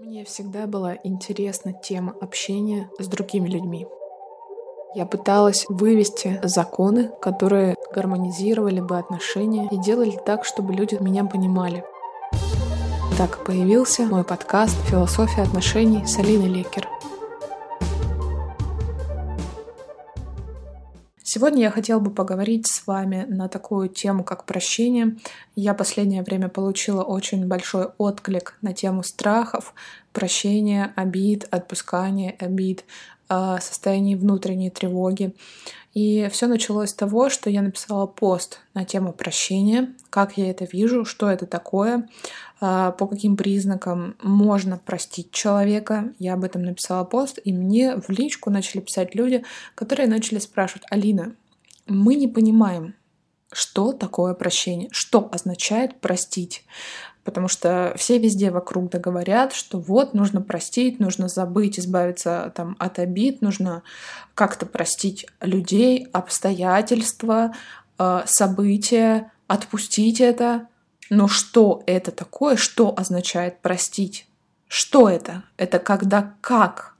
Мне всегда была интересна тема общения с другими людьми. Я пыталась вывести законы, которые гармонизировали бы отношения и делали так, чтобы люди меня понимали. Так появился мой подкаст «Философия отношений» с Алиной Лекер. Сегодня я хотела бы поговорить с вами на такую тему, как прощение. Я последнее время получила очень большой отклик на тему страхов, прощения, обид, отпускания обид, состоянии внутренней тревоги. И все началось с того, что я написала пост на тему прощения, как я это вижу, что это такое, а, по каким признакам можно простить человека. Я об этом написала пост, и мне в личку начали писать люди, которые начали спрашивать, Алина, мы не понимаем, что такое прощение, что означает простить. Потому что все везде вокруг договорят, что вот нужно простить, нужно забыть, избавиться там, от обид, нужно как-то простить людей, обстоятельства, э, события, отпустить это. Но что это такое? Что означает простить? Что это? Это когда как?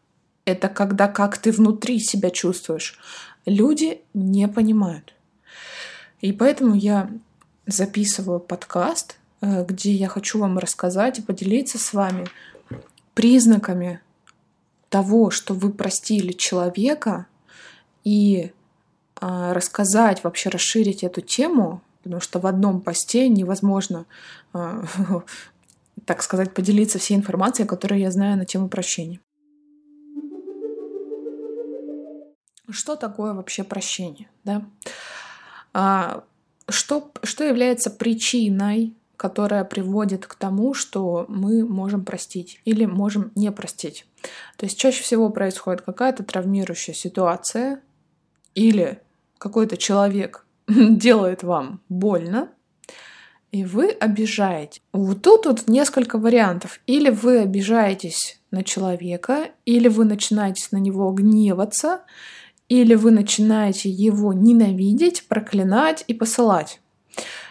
Это когда как ты внутри себя чувствуешь. Люди не понимают. И поэтому я записываю подкаст, э, где я хочу вам рассказать и поделиться с вами признаками того, что вы простили человека, и а, рассказать, вообще расширить эту тему, потому что в одном посте невозможно, а, так сказать, поделиться всей информацией, которую я знаю на тему прощения. Что такое вообще прощение? Да? А, что, что является причиной, которая приводит к тому, что мы можем простить или можем не простить? То есть чаще всего происходит какая-то травмирующая ситуация или какой-то человек делает вам больно, и вы обижаете. Вот тут вот несколько вариантов. Или вы обижаетесь на человека, или вы начинаете на него гневаться, или вы начинаете его ненавидеть, проклинать и посылать.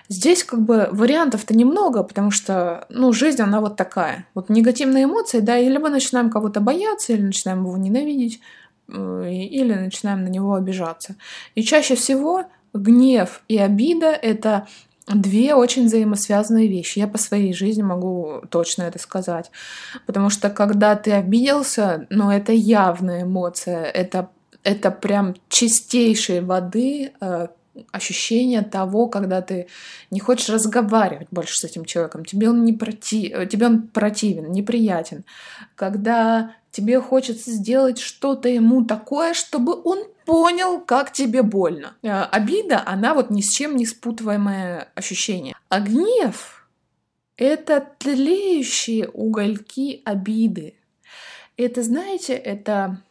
Здесь как бы вариантов-то немного, потому что, ну, жизнь, она вот такая. Вот негативные эмоции, да, или мы начинаем кого-то бояться, или начинаем его ненавидеть, э, или начинаем на него обижаться. И чаще всего гнев и обида — это две очень взаимосвязанные вещи. Я по своей жизни могу точно это сказать. Потому что когда ты обиделся, ну, это явная эмоция, это это прям чистейшей воды э, ощущение того, когда ты не хочешь разговаривать больше с этим человеком, тебе он, не проти... Э, тебе он противен, неприятен, когда тебе хочется сделать что-то ему такое, чтобы он понял, как тебе больно. Э, обида, она вот ни с чем не спутываемое ощущение. А гнев — это тлеющие угольки обиды. Это, знаете, это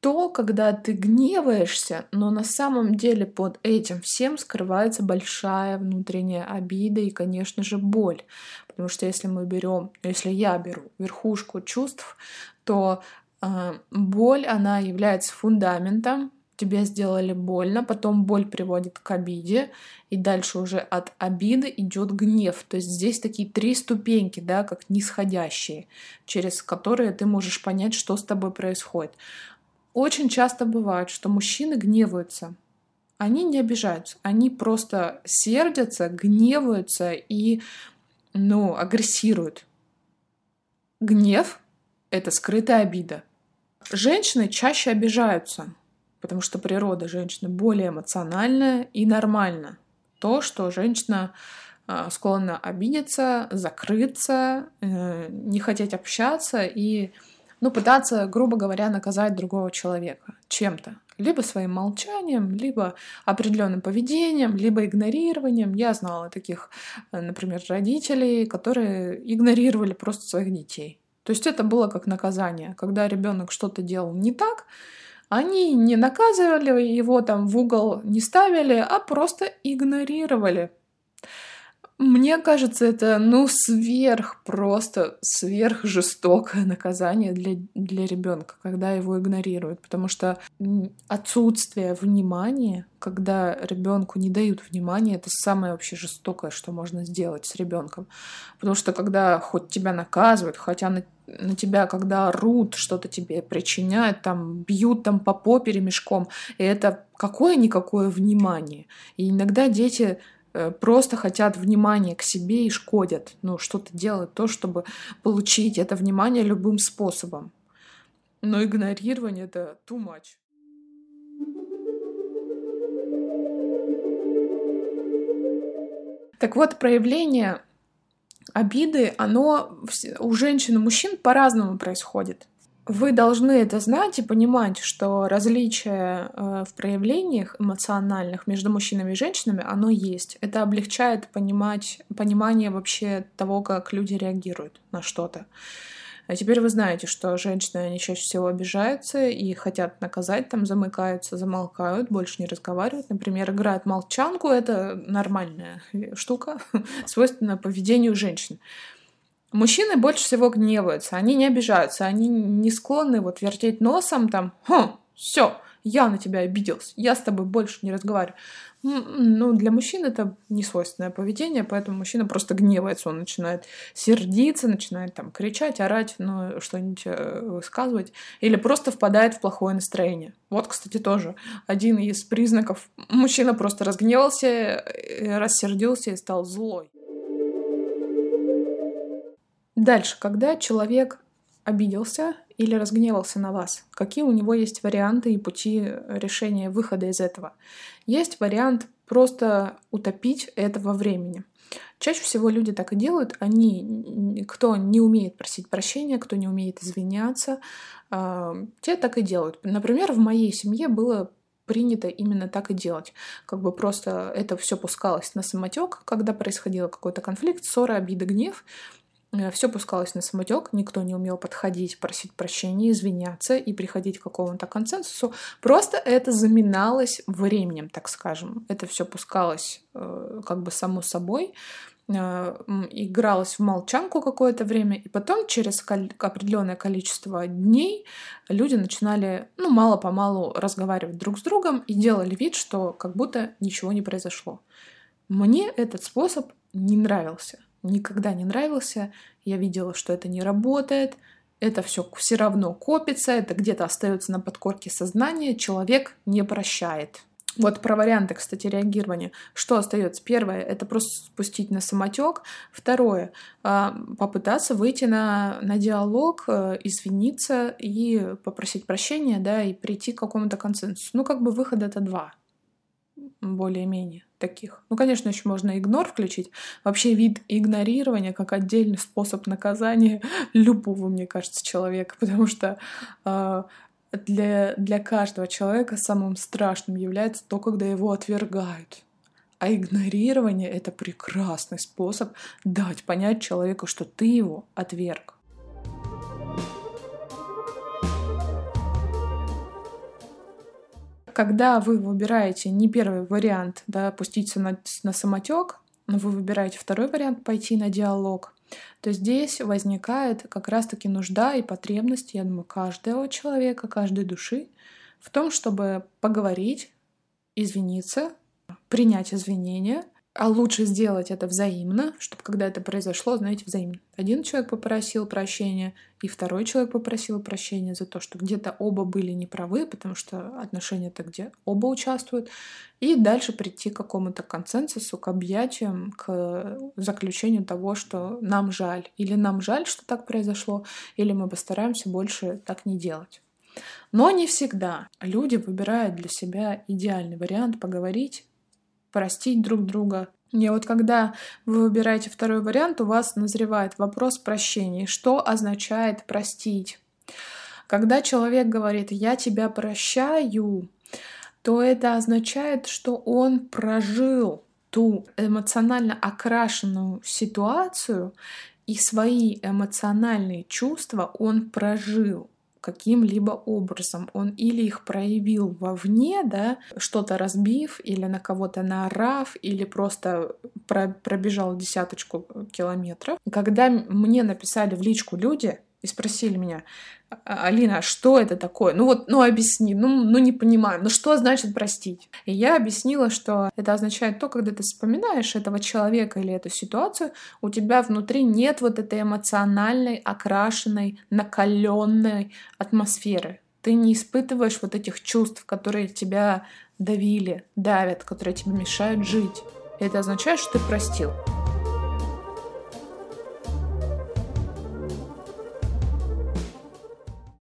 то, когда ты гневаешься, но на самом деле под этим всем скрывается большая внутренняя обида и, конечно же, боль. Потому что если мы берем, если я беру верхушку чувств, то э, боль, она является фундаментом. Тебе сделали больно, потом боль приводит к обиде, и дальше уже от обиды идет гнев. То есть здесь такие три ступеньки, да, как нисходящие, через которые ты можешь понять, что с тобой происходит. Очень часто бывает, что мужчины гневаются. Они не обижаются, они просто сердятся, гневаются и, ну, агрессируют. Гнев — это скрытая обида. Женщины чаще обижаются, потому что природа женщины более эмоциональная и нормальна. То, что женщина а, склонна обидеться, закрыться, э, не хотеть общаться и ну, пытаться, грубо говоря, наказать другого человека чем-то. Либо своим молчанием, либо определенным поведением, либо игнорированием. Я знала таких, э, например, родителей, которые игнорировали просто своих детей. То есть это было как наказание. Когда ребенок что-то делал не так, они не наказывали его там в угол, не ставили, а просто игнорировали. Мне кажется, это, ну, сверх, просто сверх жестокое наказание для, для ребенка, когда его игнорируют. Потому что отсутствие внимания, когда ребенку не дают внимания, это самое вообще жестокое, что можно сделать с ребенком. Потому что когда хоть тебя наказывают, хотя на тебя, когда рут, что-то тебе причиняют, там, бьют там по попе ремешком, и это какое-никакое внимание. И иногда дети просто хотят внимания к себе и шкодят, ну, что-то делают то, чтобы получить это внимание любым способом. Но игнорирование — это too much. Так вот, проявление обиды, оно у женщин и мужчин по-разному происходит. Вы должны это знать и понимать, что различие э, в проявлениях эмоциональных между мужчинами и женщинами, оно есть. Это облегчает понимать, понимание вообще того, как люди реагируют на что-то. А теперь вы знаете, что женщины, они чаще всего обижаются и хотят наказать, там замыкаются, замолкают, больше не разговаривают. Например, играют молчанку, это нормальная штука, свойственная поведению женщин. Мужчины больше всего гневаются, они не обижаются, они не склонны вот вертеть носом там, хм, все, я на тебя обиделся, я с тобой больше не разговариваю. Ну, для мужчин это не свойственное поведение, поэтому мужчина просто гневается, он начинает сердиться, начинает там кричать, орать, ну, что-нибудь э, высказывать, или просто впадает в плохое настроение. Вот, кстати, тоже один из признаков. Мужчина просто разгневался, э, рассердился и стал злой. Дальше, когда человек обиделся или разгневался на вас? Какие у него есть варианты и пути решения выхода из этого? Есть вариант просто утопить этого времени. Чаще всего люди так и делают. Они, кто не умеет просить прощения, кто не умеет извиняться, а, те так и делают. Например, в моей семье было принято именно так и делать. Как бы просто это все пускалось на самотек, когда происходил какой-то конфликт, ссора, обида, гнев. Э, все пускалось на самотек, никто не умел подходить, просить прощения, извиняться и приходить к какому-то консенсусу. Просто это заминалось временем, так скажем. Это все пускалось э, как бы само собой, э, игралось в молчанку какое-то время, и потом через определенное количество дней люди начинали, ну, мало-помалу разговаривать друг с другом и делали вид, что как будто ничего не произошло. Мне этот способ не нравился никогда не нравился. Я видела, что это не работает. Это все все равно копится, это где-то остается на подкорке сознания. Человек не прощает. Вот про варианты, кстати, реагирования. Что остается? Первое это просто спустить на самотек. Второе а, попытаться выйти на, на диалог, э, извиниться и попросить прощения, да, и прийти к какому-то консенсусу. Ну, как бы выход это два более-менее таких. Ну, конечно, еще можно игнор включить. Вообще вид игнорирования как отдельный способ наказания любого, мне кажется, человека, потому что э, для, для каждого человека самым страшным является то, когда его отвергают. А игнорирование — это прекрасный способ дать понять человеку, что ты его отверг. Когда вы выбираете не первый вариант, да, пуститься на, на самотек, но вы выбираете второй вариант, пойти на диалог, то здесь возникает как раз-таки нужда и потребность, я думаю, каждого человека, каждой души в том, чтобы поговорить, извиниться, принять извинения — а лучше сделать это взаимно, чтобы когда это произошло, знаете, взаимно. Один человек попросил прощения, и второй человек попросил прощения за то, что где-то оба были неправы, потому что отношения это где оба участвуют. И дальше прийти к какому-то консенсусу, к объятиям, к заключению того, что нам жаль. Или нам жаль, что так произошло, или мы постараемся больше так не делать. Но не всегда. Люди выбирают для себя идеальный вариант поговорить простить друг друга. И вот когда вы выбираете второй вариант, у вас назревает вопрос прощения. Что означает простить? Когда человек говорит «я тебя прощаю», то это означает, что он прожил ту эмоционально окрашенную ситуацию и свои эмоциональные чувства он прожил каким-либо образом. Он или их проявил вовне, да, что-то разбив, или на кого-то наорав, или просто про пробежал десяточку километров. Когда мне написали в личку люди, и спросили меня, «А, Алина, а что это такое? Ну вот, ну объясни, ну, ну не понимаю, ну что значит простить? И я объяснила, что это означает то, когда ты вспоминаешь этого человека или эту ситуацию, у тебя внутри нет вот этой эмоциональной, окрашенной, накаленной атмосферы. Ты не испытываешь вот этих чувств, которые тебя давили, давят, которые тебе мешают жить. И это означает, что ты простил.